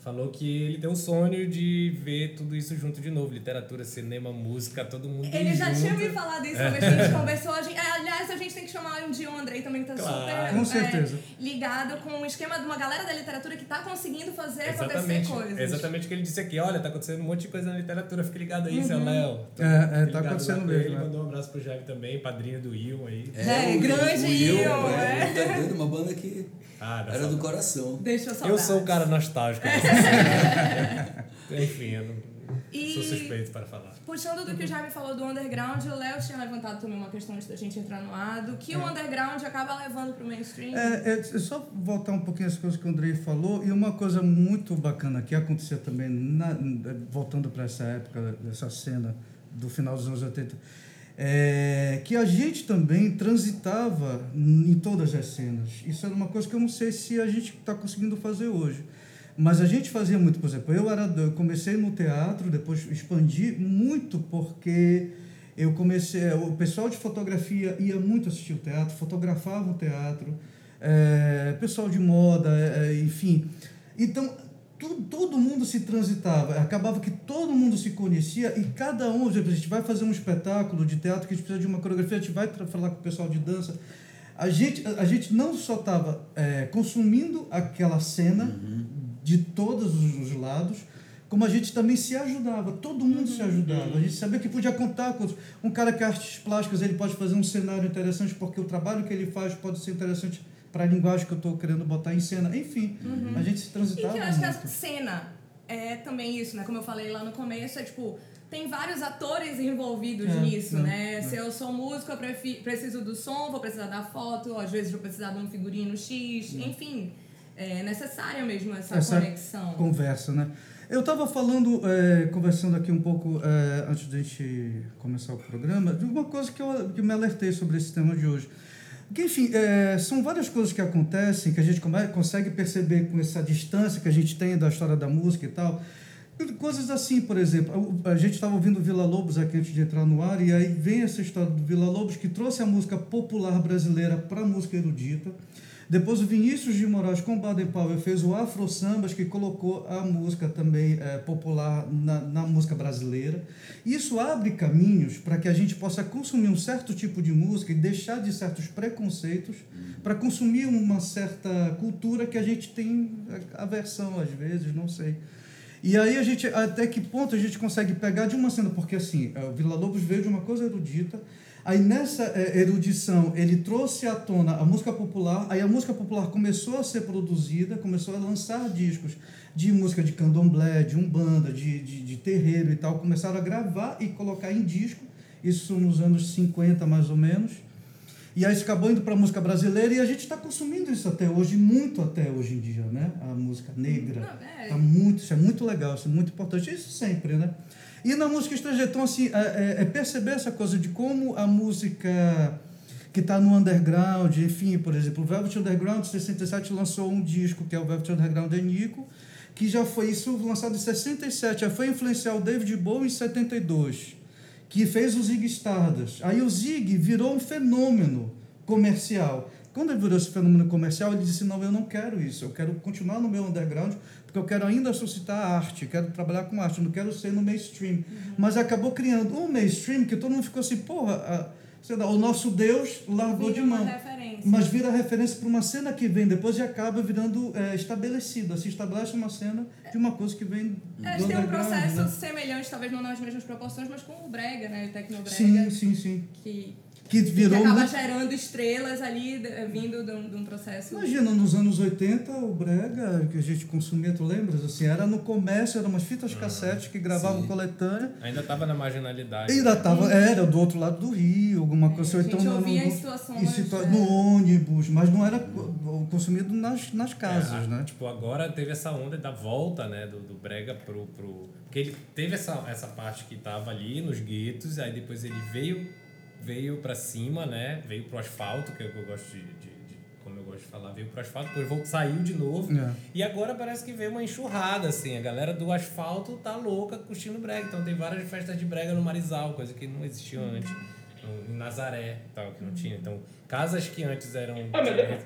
D: falou que ele tem um sonho de ver tudo isso junto de novo, literatura, cinema, música, todo mundo
B: Ele já
D: junto.
B: tinha me falado isso que a gente (laughs) conversou. A gente, é, aliás, a gente tem que chamar um o Andrei também, que tá
D: Claro.
B: super
C: Com
B: é,
C: certeza.
B: ligado com o esquema de uma galera da literatura que tá conseguindo fazer acontecer
D: Exatamente,
B: coisas.
D: exatamente o que ele disse aqui. Olha, tá acontecendo um monte de coisa na literatura, fique ligado aí,
B: Uhum.
D: seu Léo.
C: É, é, tá acontecendo mesmo,
D: Ele
C: né?
D: mandou um abraço pro Jaime também, padrinho do Ion aí.
B: É,
F: o-
B: grande
F: o Ion,
B: Ion,
F: é,
B: é.
F: tá doido, uma banda que
D: Ah,
F: era do coração.
B: Deixa eu
D: Eu sou o cara nostálgico. (laughs) Enfim, eu não
B: E-
D: sou suspeito para falar.
B: Puxando do que o Jaime falou do underground, o Léo tinha levantado também uma questão antes da gente entrar no ar, do que o underground acaba levando pro mainstream.
C: É, é, é só voltar um pouquinho às coisas que o Andrei falou, e uma coisa muito bacana que acontecia também, na- voltando para essa época, dessa cena do final dos anos 80, é que a gente também transitava em todas as cenas. Isso era uma coisa que eu não sei se a gente está conseguindo fazer hoje. Mas a gente fazia muito, por exemplo, eu, era, eu comecei no teatro, depois expandi muito porque eu comecei, o pessoal de fotografia ia muito assistir o teatro, fotografava o teatro, é, pessoal de moda, é, enfim. Então, tu, todo mundo se transitava, acabava que todo mundo se conhecia e cada um, a gente vai fazer um espetáculo de teatro que a gente precisa de uma coreografia, a gente vai falar com o pessoal de dança. A gente, a gente não só estava consumindo aquela cena de todos os, os lados, como a gente também se ajudava, todo mundo se ajudava. A gente sabia que podia contar com. Um cara que é artes plásticas, ele pode fazer um cenário interessante porque o trabalho que ele faz pode ser interessante para a linguagem que eu estou querendo botar em cena. Enfim, a gente se
B: E
C: transitava
B: que eu acho que a
C: muito.
B: cena é também isso, né? Como eu falei lá no começo, é tipo, tem vários atores envolvidos
C: É,
B: nisso,
C: é,
B: né?
C: é.
B: Se eu sou músico, eu preciso do som, vou precisar da foto, às vezes vou precisar de um figurino X, enfim. É necessária mesmo essa,
C: Essa
B: conexão.
C: conversa, né? Eu estava falando, é, conversando aqui um pouco é, antes de a gente começar o programa, de uma coisa que eu que me alertei sobre esse tema de hoje. Porque, enfim, é, são várias coisas que acontecem que a gente consegue perceber com essa distância que a gente tem da história da música e tal. Coisas assim, por exemplo, a gente estava ouvindo Vila Lobos aqui antes de entrar no ar, e aí vem essa história do Vila Lobos que trouxe a música popular brasileira para a música erudita. Depois o Vinícius de Moraes com Baden Powell fez o Afro Sambas, que colocou a música também eh, popular na, na música brasileira. Isso abre caminhos para que a gente possa consumir um certo tipo de música e deixar de certos preconceitos para consumir uma certa cultura que a gente tem aversão às vezes, não sei. E aí a gente, até que ponto a gente consegue pegar de uma cena, porque assim, eh, o Vila Lobos veio de uma coisa erudita, aí nessa eh, erudição ele trouxe à tona a música popular, aí a música popular começou a ser produzida, começou a lançar discos de música de candomblé, de umbanda, de, de, de terreiro e tal, começaram a gravar e colocar em disco, isso nos anos 50 mais ou menos, e aí isso acabou indo para a música brasileira e a gente está consumindo isso até hoje, muito até hoje em dia, né? A música negra.
B: Não, é.
C: Tá muito, isso é muito legal, isso é muito importante. Isso sempre, né? E na música estrangeira, então, assim, é, é- é perceber essa coisa de como a música que está no underground, enfim, por exemplo, o Velvet Underground, em 67, lançou um disco que é o Velvet Underground de Nico, que já foi isso lançado em 67, já foi influenciar o David Bowie em 72, que fez o Zig Stardust. Aí o Zig virou um fenômeno comercial. Quando ele virou esse fenômeno comercial, ele disse: Não, eu não quero isso, eu quero continuar no meu underground, porque eu quero ainda suscitar arte, quero trabalhar com arte, não quero ser no mainstream. Mas acabou criando um mainstream que todo mundo ficou assim: Porra, a, o nosso Deus largou de
B: Vira uma
C: mão.
B: referência.
C: Mas vira referência para uma cena que vem depois e acaba virando é, estabelecida. Se estabelece uma cena de uma coisa que vem
B: É,
C: do
B: tem um processo
C: né?
B: semelhante, talvez não nas mesmas proporções, mas com o Brega, né? O Tecnobrega.
C: Sim, sim, sim.
B: Que,
C: Que
B: que
C: virou
B: acaba
C: muito-
B: gerando estrelas ali, de- vindo de um, de um processo.
C: Imagina, nos anos 80, o brega que a gente consumia, tu lembras? Assim, era no comércio, eram umas fitas cassete que gravavam
F: sim.
C: coletânea.
D: Ainda tava na marginalidade.
C: Ainda tava, era do outro lado do rio, alguma coisa.
B: a
C: ou
B: gente
C: então no-
B: ouvia
C: no-
B: em situações,
C: em situa-
B: é.
C: No ônibus, mas não era co- consumido nas, nas casas,
D: É,
C: né?
D: Tipo, agora teve essa onda da volta, né, do, do brega pro, pro... Porque ele teve essa, essa parte que tava ali nos guetos, aí depois ele veio veio para cima, né, veio pro asfalto, que é o que eu gosto de, de, de pode falar, veio pro asfalto, depois voltou, saiu de novo.
C: É.
D: E agora parece que veio uma enxurrada, assim. A galera do asfalto tá louca curtindo brega. Então tem várias festas de brega no Marizal, coisa que não existia antes. No, em Nazaré tal, que não tinha. Então, casas que antes eram.
E: Ah, mas, é-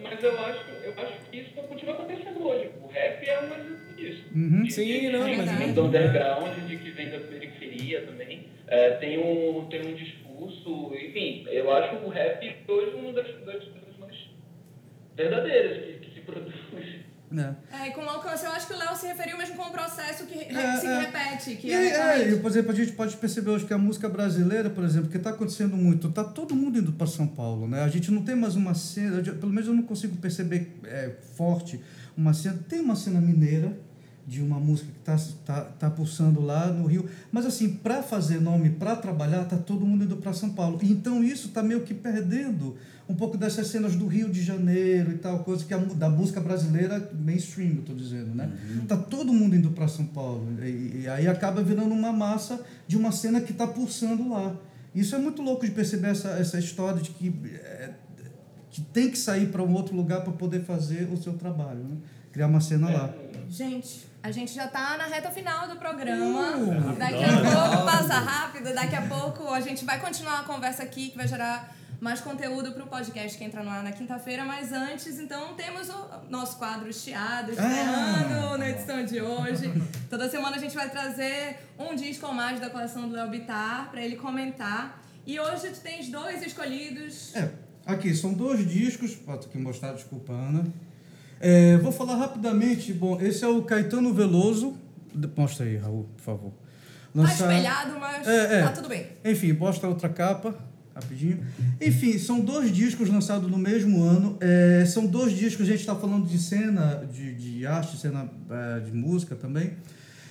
E: mas, eu, acho, eu acho que isso continua acontecendo hoje. O rap é um exemplo disso.
C: Uhum.
E: De-
D: Sim,
E: de-
D: não,
E: de-
B: mas-
E: vem do underground, de que vem da periferia também. É, tem, um, tem um discurso, enfim, eu acho o rap hoje uma das, das coisas mais verdadeiras que, que se produz.
C: É.
B: É, e com o alcance, eu acho que o Léo se referiu mesmo com um processo que
C: É,
B: se
C: é.
B: repete, que
C: E,
B: é,
C: é, e, por exemplo, a gente pode perceber hoje que a música brasileira, por exemplo, que está acontecendo muito, está todo mundo indo para São Paulo, né? A gente não tem mais uma cena, pelo menos eu não consigo perceber é, forte uma cena. Tem uma cena mineira de uma música que está tá, tá pulsando lá no Rio, mas assim, para fazer nome, para trabalhar, tá todo mundo indo para São Paulo. Então isso está meio que perdendo um pouco dessas cenas do Rio de Janeiro e tal, coisa que a, da música brasileira mainstream, eu estou dizendo, né? Tá todo mundo indo para São Paulo e, e aí acaba virando uma massa de uma cena que está pulsando lá. Isso é muito louco de perceber essa, essa história de que, é, que tem que sair para um outro lugar para poder fazer o seu trabalho, né? criar uma cena lá.
B: Gente, a gente já tá na reta final do programa.
C: Uh,
B: daqui a pouco passa rápido, daqui a pouco a gente vai continuar a conversa aqui, que vai gerar mais conteúdo para o podcast que entra no ar na quinta-feira. Mas antes, então, temos o nosso quadro Chiado, estreando na edição de hoje. Toda semana a gente vai trazer um disco ou mais da coleção do Léo Bittar para ele comentar. E hoje tu tens dois escolhidos.
C: É, aqui são dois discos, pode aqui mostrar, desculpa, Ana. É, vou falar rapidamente. Bom, esse é o Caetano Veloso. Mostra aí, Raul, por favor.
B: Tá espelhado, mas
C: É, é.
B: tá tudo bem.
C: Enfim, mostra outra capa, rapidinho. Enfim, são dois discos lançados no mesmo ano. É, são dois discos, a gente está falando de cena de, de arte, cena é, de música também.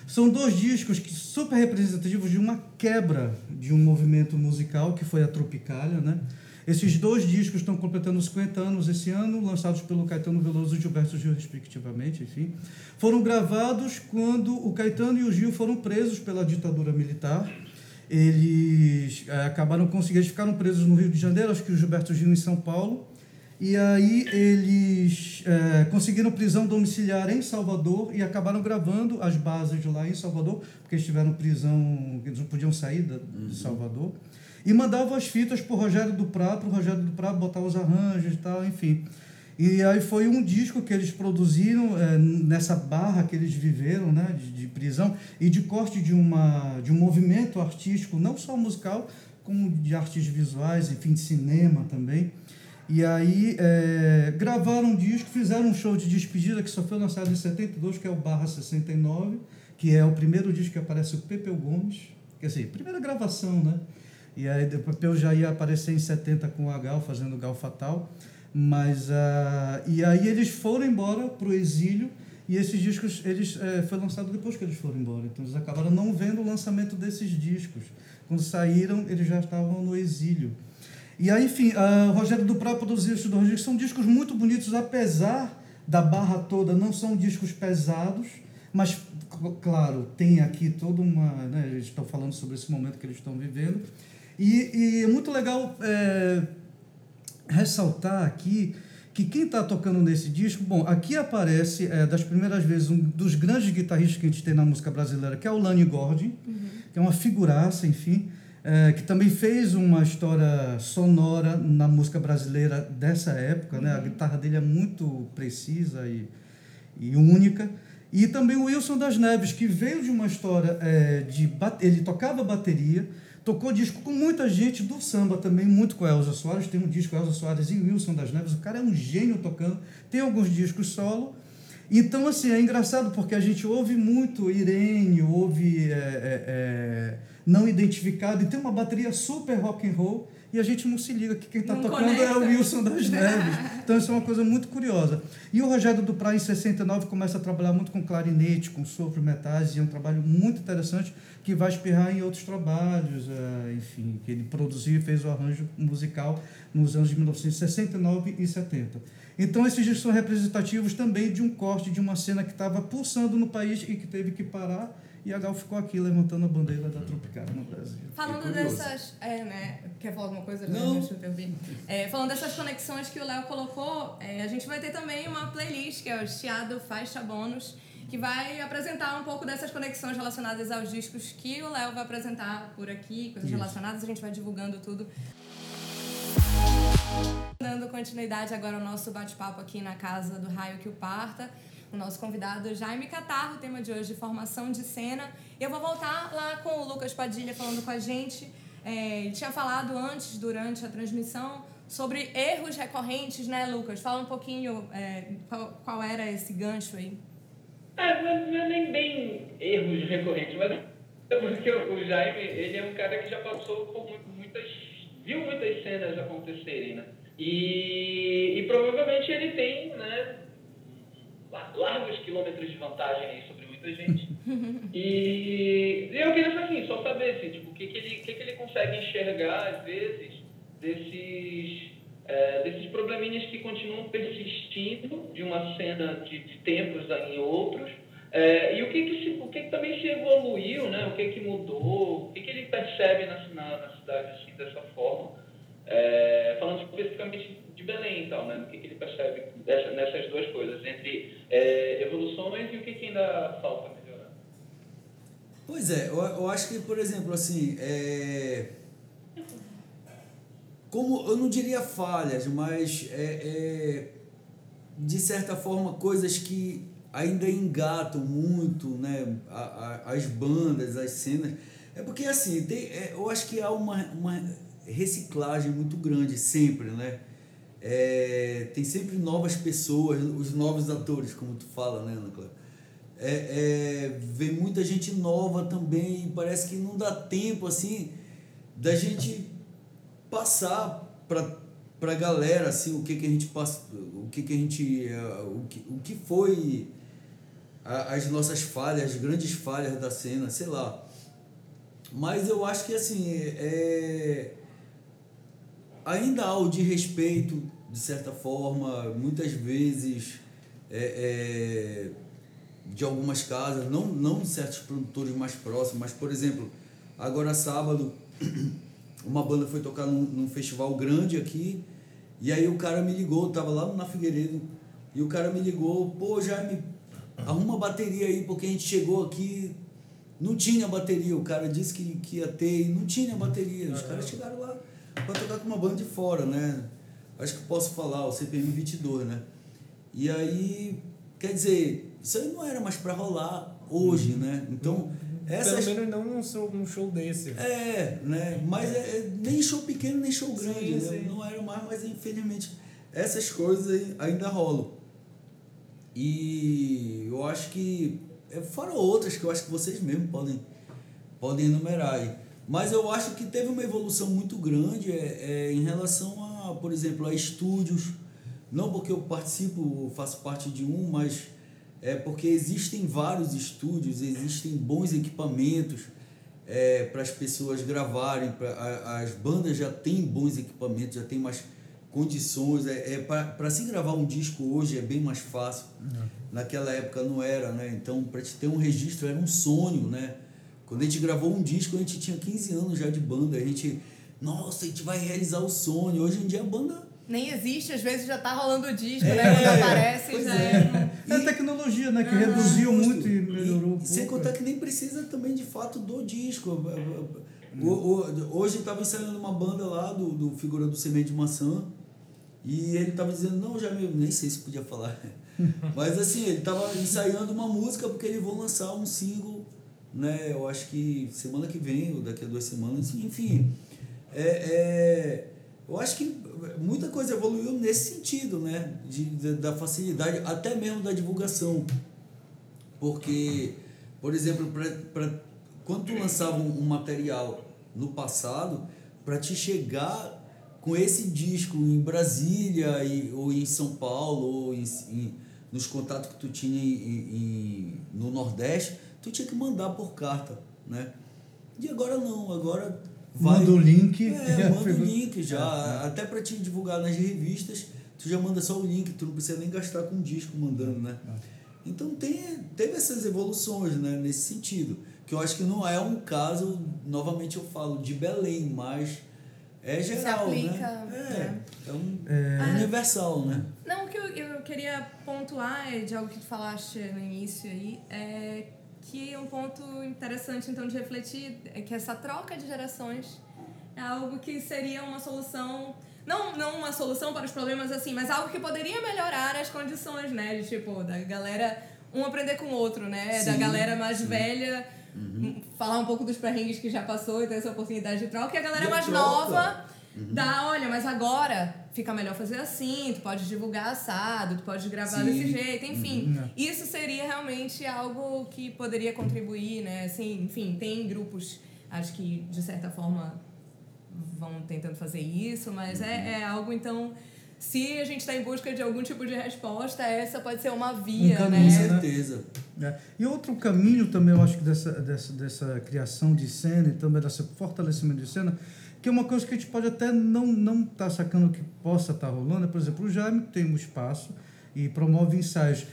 C: São dois discos que super representativos de uma quebra de um movimento musical que foi a Tropicália, né? Esses dois discos estão completando 50 anos esse ano, lançados pelo Caetano Veloso e Gilberto Gil, respectivamente, enfim. Foram gravados quando o Caetano e o Gil foram presos pela ditadura militar. Eles eh, acabaram conseguindo, ficaram presos no Rio de Janeiro, acho que o Gilberto Gil em São Paulo. E aí eles eh, conseguiram prisão domiciliar em Salvador e acabaram gravando as bases de lá em Salvador, porque eles tiveram prisão, eles não podiam sair de Salvador. E mandavam as fitas para o Rogério Duprá, para o Rogério Duprá botar os arranjos e tal, enfim. E aí foi um disco que eles produziram eh, nessa barra que eles viveram, né, de, de prisão e de corte de uma de um movimento artístico, não só musical, como de artes visuais, enfim, de cinema também. E aí eh, gravaram um disco, fizeram um show de despedida que só foi lançado em 72, que é o Barra 69, que é o primeiro disco que aparece o Pepeu Gomes, quer dizer, primeira gravação, né? E aí o Pepeu já ia aparecer em 70 com o Gal, fazendo Gal Fatal. Mas, ah, e aí eles foram embora para o exílio e esses discos eles eh, foi lançado depois que eles foram embora. Então eles acabaram não vendo o lançamento desses discos. Quando saíram, eles já estavam no exílio. E aí, enfim, o Rogério Duprá produziu esses dois discos. São discos muito bonitos, apesar da barra toda, não são discos pesados, mas, claro, tem aqui toda uma. Né, eles estão falando sobre esse momento que eles estão vivendo. E, e é muito legal é, ressaltar aqui que quem está tocando nesse disco, bom, aqui aparece é, das primeiras vezes um dos grandes guitarristas que a gente tem na música brasileira, que é o Lani Gordon, que é uma figuraça, enfim, é, que também fez uma história sonora na música brasileira dessa época, né? A guitarra dele é muito precisa e, e única. E também o Wilson das Neves, que veio de uma história é, de... Ele tocava bateria, tocou disco com muita gente do samba também, muito com Elza Soares. Tem um disco Elza Soares e Wilson das Neves. O cara é um gênio tocando. Tem alguns discos solo. Então, assim, é engraçado porque a gente ouve muito Irene, ouve é, é, é, não identificado, e tem uma bateria super rock and roll, e a gente não se liga que quem está tocando é o
B: conecta.
C: Wilson das (laughs) Neves. Então, isso é uma coisa muito curiosa. E o Rogério Duprá, em 69, começa a trabalhar muito com clarinete, com sopro metais, e é um trabalho muito interessante que vai espirrar em outros trabalhos, eh, enfim, que ele produziu e fez o arranjo musical nos anos de 1969 e 70. Então, esses discos são representativos também de um corte de uma cena que estava pulsando no país e que teve que parar E a Gal ficou aqui levantando a bandeira da Tropicália no Brasil.
B: Falando
F: curioso.
B: dessas. É, né? Quer falar alguma coisa?
F: Não.
B: Deixa eu te ouvir. É, falando dessas conexões que o Léo colocou, é, a gente vai ter também uma playlist que é o Chiado Faixa Bônus, que vai apresentar um pouco dessas conexões relacionadas aos discos que o Léo vai apresentar por aqui, coisas relacionadas, a gente vai divulgando tudo. Dando continuidade agora ao nosso bate-papo aqui na casa do Raio que o Parta. O nosso convidado Jaime Catarro, o tema de hoje, formação de cena. Eu vou voltar lá com o Lucas Padilha falando com a gente. É, ele tinha falado antes, durante a transmissão, sobre erros recorrentes, né, Lucas? Fala um pouquinho é, qual, qual era esse gancho aí.
E: Ah, não é, não é nem bem erros recorrentes, mas é porque o Jaime, ele é um cara que já passou por mu- muitas, viu muitas cenas acontecerem, né? E, e provavelmente ele tem, né, largos quilômetros de vantagem aí sobre muita gente. (laughs) E, eu queria assim, só saber assim, tipo, o que, que, ele, que, que ele consegue enxergar, às vezes, desses, é, desses probleminhas que continuam persistindo de uma cena de, de tempos em outros. É, e o que, que, se, o que, que também se evoluiu, né? o que, que mudou, o que, que ele percebe na, na, na cidade assim, dessa forma. É, falando especificamente de Belém, então, né? o que, que ele percebe dessa, nessas duas coisas, entre é, evoluções e o que, que ainda falta melhorar.
F: Pois é, eu, eu acho que, por exemplo, assim, é... como eu não diria falhas, mas é, é, de certa forma coisas que ainda engatam muito, né, a, a- as bandas, as cenas, é porque assim, tem, é, eu acho que há uma, uma reciclagem muito grande sempre, né? É, tem sempre novas pessoas, os novos atores, como tu fala, né, Ana Clara? É, é, vem muita gente nova também, parece que não dá tempo assim da gente passar para para galera assim o que que a gente passa, o que que a gente eh, o que, o que foi a- as nossas falhas, as grandes falhas da cena, sei lá. Mas eu acho que assim, é ainda há o de respeito, de certa forma, muitas vezes é, é, de algumas casas, não, não de certos produtores mais próximos, mas, por exemplo, agora sábado, (clears throat) uma banda foi tocar num, num festival grande aqui, e aí o cara me ligou, eu tava lá na Figueiredo, e o cara me ligou, pô, Jaime, arruma bateria aí, porque a gente chegou aqui, não tinha bateria, o cara disse que, que ia ter, e não tinha bateria, os caras chegaram lá para tocar com uma banda de fora, né? Acho que posso falar, o CPM 22, né? E aí, quer dizer, isso aí não era mais para rolar hoje, né? Então, essas
D: Pelo menos não num show, num show desse.
F: é, né? Mas é, é nem show pequeno, nem show grande,
D: Sim,
F: né?
D: sim.
F: Não era mais, mas infelizmente essas coisas ainda rolam. E eu acho que. é, Fora outras que eu acho que vocês mesmos podem, podem enumerar aí. Mas eu acho que teve uma evolução muito grande é, é, em relação a, por exemplo, a estúdios. Não porque eu participo, faço parte de um, mas é porque existem vários estúdios, existem bons equipamentos é, para as pessoas gravarem. Pra, a- as bandas já têm bons equipamentos, já têm mais condições. É, é, para se gravar um disco hoje é bem mais fácil. Naquela época não era, né? Então, para te ter um registro era um sonho, né? Quando a gente gravou um disco, a gente tinha 15 anos já de banda. A gente, nossa, a gente vai realizar o sonho. Hoje em dia a banda
B: Nem existe, às vezes já tá rolando o disco,
F: É,
B: né? Quando aparece,
F: pois
B: já
F: é.
B: é.
C: É a tecnologia, né? Que reduziu
F: Justo.
C: muito e melhorou. um
F: E, sem
C: pouco,
F: contar
C: é.
F: que nem precisa também de fato do disco. O- o- Hoje estava ensaiando uma banda lá do, do Figura do Semente de Maçã. E ele estava dizendo, não, já me, nem sei se podia falar. (laughs) Mas assim, ele estava ensaiando uma música porque eles vão lançar um single, né? Eu acho que semana que vem, ou daqui a duas semanas, enfim. É, é, eu acho que muita coisa evoluiu nesse sentido, né? De, de- da facilidade, até mesmo da divulgação. Porque, por exemplo, pra, pra, quando tu lançava um, um material no passado, para te chegar com esse disco em Brasília e, ou em São Paulo ou em, em- nos contatos que tu tinha em, em- no Nordeste, tu tinha que mandar por carta, né? E agora não, agora vai...
C: Manda o link.
F: É, (laughs) manda o link já. Até para te divulgar nas revistas, tu já manda só o link, tu não precisa nem gastar com disco mandando, né? Então tem, teve essas evoluções né, nesse sentido. que eu acho que não é um caso, novamente eu falo, de Belém, mas é
B: Se
F: geral,
B: aplica,
F: né? É, é, um,
B: Ah.
F: universal, né?
B: Não, o que eu, eu queria pontuar é de algo que tu falaste no início aí, é que um ponto interessante então de refletir é que essa troca de gerações é algo que seria uma solução não, não uma solução para os problemas assim, mas algo que poderia melhorar as condições, né? De tipo, da galera um aprender com o outro, né? da
F: Sim,
B: galera mais
F: sim.
B: velha falar um pouco dos perrengues que já passou e ter essa oportunidade de troca, e a galera
F: E a
B: mais
F: troca.
B: nova dá, olha, mas agora fica melhor fazer assim, tu pode divulgar assado, tu pode gravar
F: Sim.
B: desse jeito, enfim.
C: Uhum.
B: Isso seria realmente algo que poderia contribuir, né? Assim, enfim, tem grupos, acho que de certa forma vão tentando fazer isso, mas
F: Uhum.
B: é, é algo, então, se a gente está em busca de algum tipo de resposta, essa pode ser uma via,
C: Um caminho,
F: Com
B: né?
C: né?
F: certeza.
C: É. E outro caminho também, eu acho dessa, dessa, dessa criação de cena e também desse fortalecimento de cena, que é uma coisa que a gente pode até não não tá sacando que possa estar rolando, é, por exemplo, o Jaime tem um espaço e promove ensaios.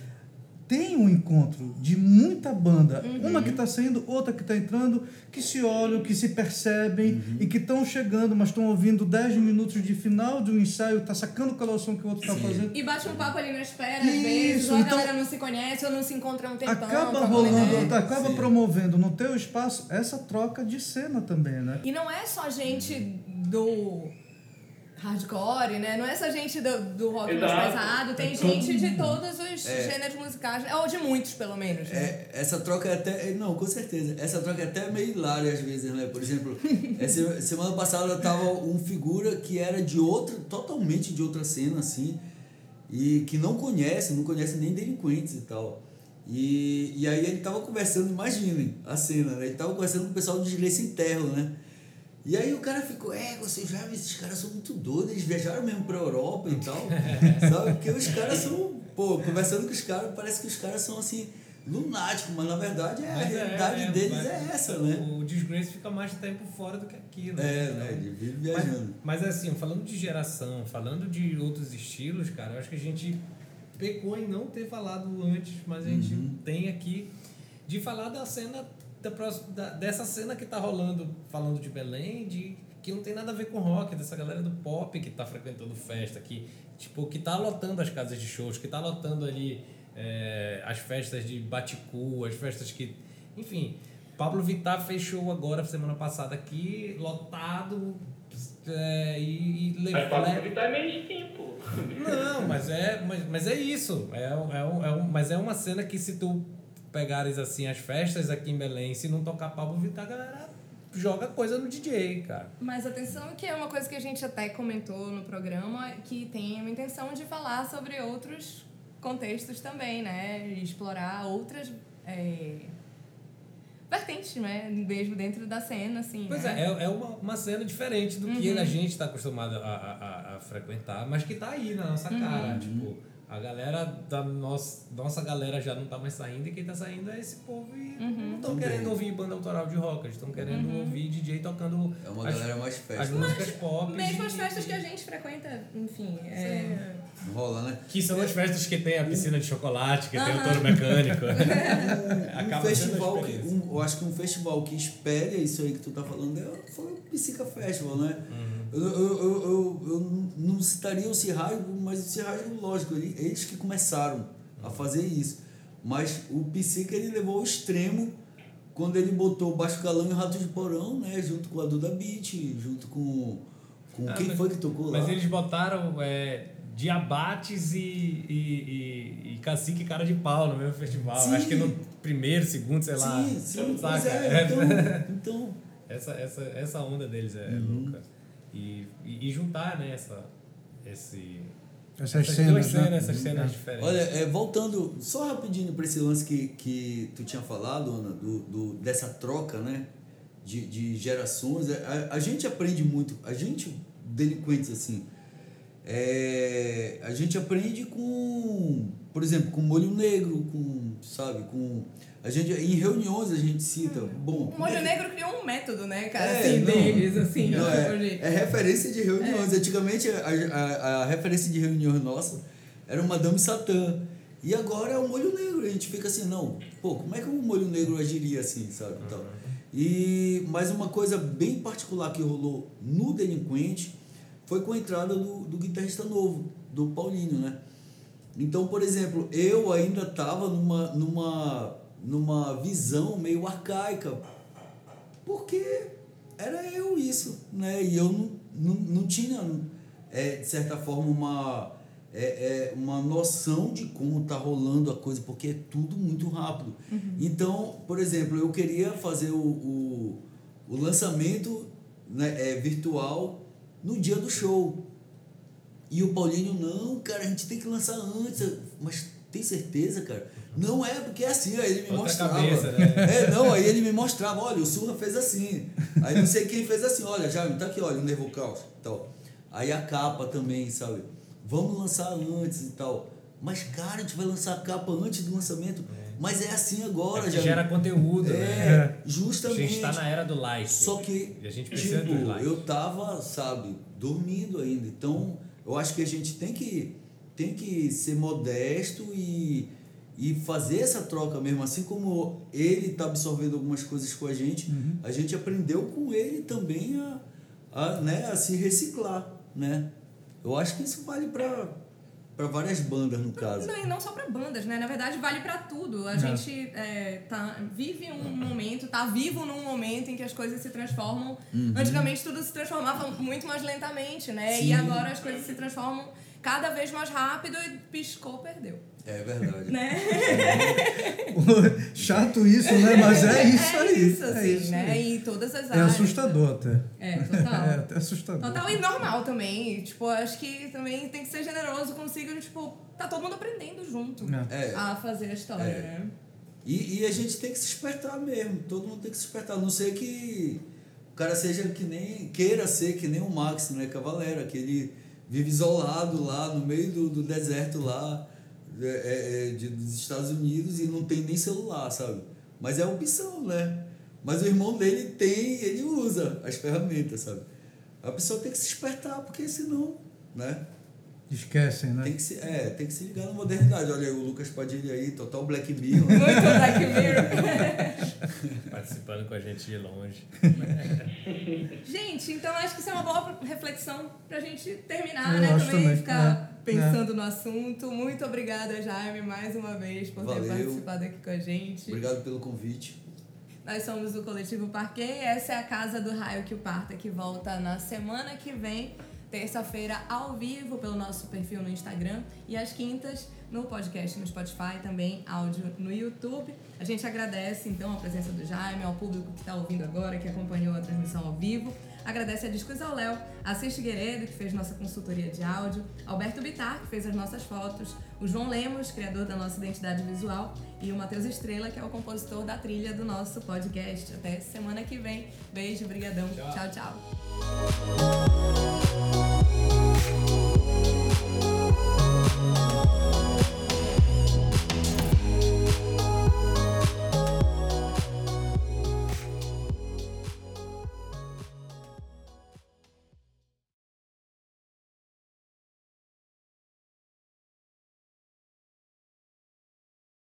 C: Tem um encontro de muita banda, uma que está saindo, outra que está entrando, que se olham, que se percebem e que estão chegando, mas estão ouvindo 10 minutos de final de um ensaio, tá sacando qual é o som que o outro está fazendo.
B: E bate um papo ali na espera, às vezes, ou a
C: então-
B: galera não se conhece ou não se encontra há um tempão.
C: acaba rolando,
B: ideia.
C: acaba
F: Sim.
C: promovendo no teu espaço essa troca de cena também, né?
B: E não é só gente do hardcore, né? Não é só gente do, do rock mais
E: Exato.
B: pesado, tem
C: É
B: gente de todos os
F: É.
B: gêneros musicais, ou de muitos, pelo menos. né?
F: É, essa troca é até. Não, com certeza. Essa troca é até meio hilária às vezes, né? Por exemplo, (laughs) essa semana passada tava um figura que era de outra, totalmente de outra cena, assim, e que não conhece, não conhece nem delinquentes e tal. E, e aí ele tava conversando, imaginem a cena, né? Ele tava conversando com o pessoal do Direito Sem Terra, né? E aí o cara ficou, é, vocês já esses caras são muito doidos, eles viajaram mesmo pra Europa e tal. (laughs) sabe? Porque os caras são, pô, conversando com os caras, parece que os caras são assim, lunáticos, mas na verdade é, a
D: Mas
F: realidade
D: é,
F: deles
D: mas
F: é essa, né?
D: O Disgrace fica mais tempo fora do que aqui, né?
F: É, né? Ele vive
D: Mas,
F: viajando.
D: mas assim, falando de geração, falando de outros estilos, cara, eu acho que a gente pecou em não ter falado antes, mas a gente
F: Uhum.
D: tem aqui de falar da cena da da- dessa cena que tá rolando, falando de Belém, de que não tem nada a ver com rock, dessa galera do pop que tá frequentando festa, que tipo que tá lotando as casas de shows, que tá lotando ali é, as festas de Baticu, as festas que, enfim, Pablo Vittar fez show agora semana passada aqui, lotado é, e, e
E: Mas. Pablo Vittar é mainstream, pô.
D: Não, mas é, mas, mas é isso. É, é, é mas é uma cena que se tu pegares assim as festas aqui em Belém, se não tocar Pablo Vittar, a galera joga coisa no DJ, cara.
B: Mas atenção que é uma coisa que a gente até comentou no programa, que tem uma intenção de falar sobre outros contextos também, né? Explorar outras é, vertentes, né? Mesmo dentro da cena, assim.
D: Pois
B: né?
D: é, é, é uma, uma cena diferente do que
B: Uhum.
D: a gente está acostumado a, a, a- a frequentar, mas que tá aí na nossa
B: Uhum.
D: cara. Tipo, a galera da nossa, nossa galera já não tá mais saindo e quem tá saindo é esse povo e
B: Uhum.
D: não estão querendo ouvir banda autoral de rock, eles estão querendo
B: Uhum.
D: ouvir DJ tocando
F: É uma
D: as,
F: galera mais
D: as
F: festa.
D: músicas pop.
B: Mesmo as festas que a gente frequenta, enfim. É...
F: Não rola, né?
D: Que são as festas que tem a piscina de chocolate, que tem o touro mecânico. (laughs)
F: Um
D: Acaba sendo a
F: festival que, um, eu acho que um festival que espelha isso aí que tu tá falando é, foi o Psica Festival, né?
D: Uhum.
F: Eu, eu, eu, eu, não citaria o Cirrasgo, mas o Cirrasgo, lógico, ele- eles que começaram a fazer isso. Mas o Psica ele levou ao extremo quando ele botou o Baixo Calão e o Rato de Porão, né? Junto com a Duda Beat, junto com. com
D: Ah,
F: quem
D: mas-
F: foi que tocou lá?
D: Mas eles botaram é, Diabates e, e, e, e Cacique Cara de Pau no mesmo festival.
F: Sim.
D: Acho que no primeiro, segundo, sei lá.
F: Sim, sim,
D: Saca?
F: é. Então, (laughs) então
D: Essa, essa, essa onda deles é
F: Uhum.
D: louca. E, e, e juntar, né, essa, esse,
C: Essas
D: essas
C: cenas,
D: duas cenas,
C: né?
D: essas cenas diferentes.
F: Olha, é, voltando só rapidinho para esse lance que, que tu tinha falado, Ana, do, do, dessa troca, né? De, de gerações. A, a gente aprende muito, a gente, delinquentes assim, é, a gente aprende com, por exemplo, com molho negro, com, sabe, com. A gente, em reuniões a gente cita. Bom,
B: O Molho Negro criou um método, né, cara,
F: É,
B: assim,
F: não.
B: deles, assim.
F: Não, é, é referência de reuniões. Antigamente, a, a, a referência de reuniões nossa era uma Madame Satã, E agora é o molho negro. A gente fica assim, não, pô, como é que o molho negro agiria assim, sabe? Então, e mais uma coisa bem particular que rolou no Delinquente foi com a entrada do, do guitarrista novo, do Paulinho, né? Então, por exemplo, eu ainda estava numa, numa, numa visão meio arcaica, porque era eu isso, né? E eu não, não, não tinha, é, de certa forma, uma, é, é, uma noção de como tá rolando a coisa, porque é tudo muito rápido. Então, por exemplo, eu queria fazer o, o, o lançamento né, é, virtual no dia do show. E o Paulinho, não, cara, a gente tem que lançar antes. Mas tem certeza, cara? Não é, porque é assim, aí ele me
D: Outra
F: mostrava.
D: cabeça, né?
F: É, não, aí ele me mostrava, olha, o Surra fez assim. Aí não sei quem fez assim, olha, já tá aqui, olha, o Nervo Caos tal. Aí a capa também, sabe? Vamos lançar antes e tal. Mas, cara, a gente vai lançar a capa antes do lançamento. Mas é assim agora,
D: É
F: já.
D: gera conteúdo,
F: É,
D: né? A
F: justamente.
D: gente tá na era do like.
F: Só que,
D: E a gente precisa
F: tipo,
D: dos likes.
F: eu tava, sabe, dormindo ainda. Então, eu acho que a gente tem que, tem que ser modesto e, e fazer essa troca mesmo. Assim como ele tá absorvendo algumas coisas com a gente, a gente aprendeu com ele também a, a, né, a se reciclar, né? Eu acho que isso vale para para várias bandas, no caso.
B: Não, e não só pra bandas, né? Na verdade, vale pra tudo. A gente é, tá, vive um momento, tá vivo num momento em que as coisas se transformam. Antigamente tudo se transformava muito mais lentamente, né?
F: Sim.
B: E agora as coisas se transformam cada vez mais rápido e piscou, perdeu.
F: É verdade.
B: Né?
C: Chato isso, né? Mas é isso
B: é
C: aí.
B: Isso, assim,
C: é isso
B: né?
C: aí.
B: E todas as
C: É
B: áreas.
C: assustador até.
B: É, total. (laughs)
C: É até assustador.
B: Total e normal também. Tipo, acho que também tem que ser generoso consigo, tipo, tá todo mundo aprendendo junto
F: É.
B: a fazer a história,
F: É.
B: né?
F: E, e a gente tem que se espertar mesmo, todo mundo tem que se espertar. A não ser que o cara seja que nem. queira ser que nem o Max, né? Cavalera, que ele vive isolado lá no meio do, do deserto lá é, é, é, de, dos Estados Unidos e não tem nem celular, sabe? Mas é opção, né? Mas o irmão dele tem, ele usa as ferramentas, sabe? A pessoa tem que se espertar, porque senão, né?
C: Esquecem, né?
F: Tem que se, é, tem que se ligar na modernidade. Olha aí o Lucas Padilha aí, total Black Mirror.
B: Muito Black Mirror. (laughs)
D: Participando com a gente de longe.
B: Gente, então acho que isso é uma boa reflexão pra gente terminar,
C: Eu
B: né? Também,
C: também,
B: ficar
C: é,
B: pensando no assunto. Muito obrigada, Jaime, mais uma vez, por ter
F: Valeu.
B: participado aqui com a gente.
F: Obrigado pelo convite.
B: Nós somos o Coletivo Parquet. Essa é a casa do Raio que o Parta, que volta na semana que vem, terça-feira, ao vivo, pelo nosso perfil no Instagram. E às quintas, no podcast no Spotify, também áudio no YouTube. A gente agradece, então, a presença do Jaime, ao público que está ouvindo agora, que acompanhou a transmissão ao vivo. Agradece a Discos ao Léo, a Cis Figueiredo, que fez nossa consultoria de áudio, Alberto Bitar, que fez as nossas fotos, o João Lemos, criador da nossa identidade visual, e o Matheus Estrela, que é o compositor da trilha do nosso podcast. Até semana que vem. Beijo, brigadão. tchau. tchau.